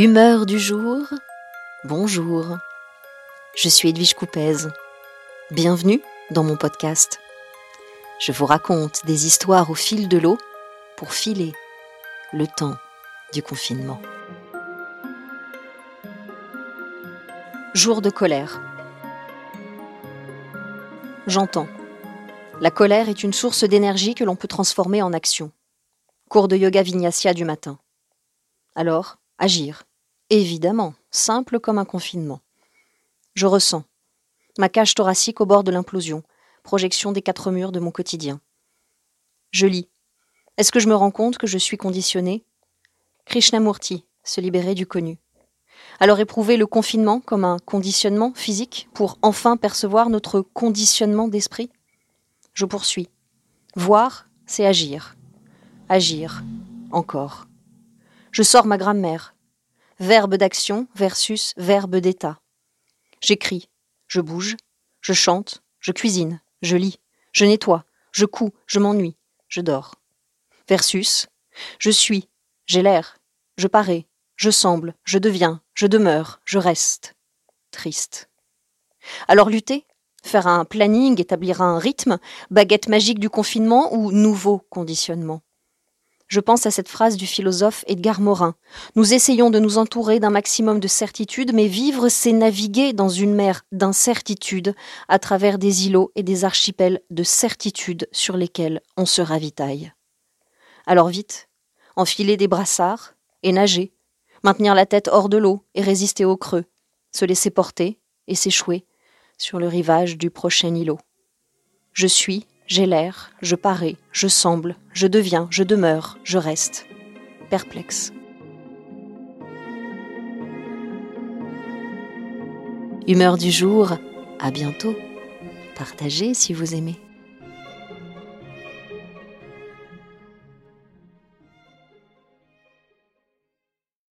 Humeur du jour, bonjour. Je suis Edwige Coupez. Bienvenue dans mon podcast. Je vous raconte des histoires au fil de l'eau pour filer le temps du confinement. Jour de colère. J'entends. La colère est une source d'énergie que l'on peut transformer en action. Cours de yoga vinyasa du matin. Alors, agir. Évidemment, simple comme un confinement. Je ressens. Ma cage thoracique au bord de l'implosion, projection des quatre murs de mon quotidien. Je lis. Est-ce que je me rends compte que je suis conditionné Krishnamurti, se libérer du connu. Alors éprouver le confinement comme un conditionnement physique pour enfin percevoir notre conditionnement d'esprit? Je poursuis. Voir, c'est agir. Agir, encore. Je sors ma grammaire verbe d'action versus verbe d'état. J'écris, je bouge, je chante, je cuisine, je lis, je nettoie, je couds, je m'ennuie, je dors. Versus je suis, j'ai l'air, je parais, je semble, je deviens, je demeure, je reste. Triste. Alors lutter Faire un planning, établir un rythme, baguette magique du confinement ou nouveau conditionnement? Je pense à cette phrase du philosophe Edgar Morin. Nous essayons de nous entourer d'un maximum de certitude, mais vivre, c'est naviguer dans une mer d'incertitude à travers des îlots et des archipels de certitude sur lesquels on se ravitaille. Alors vite, enfiler des brassards et nager, maintenir la tête hors de l'eau et résister au creux, se laisser porter et s'échouer sur le rivage du prochain îlot. Je suis j'ai l'air, je parais, je semble, je deviens, je demeure, je reste. Perplexe. Humeur du jour, à bientôt. Partagez si vous aimez.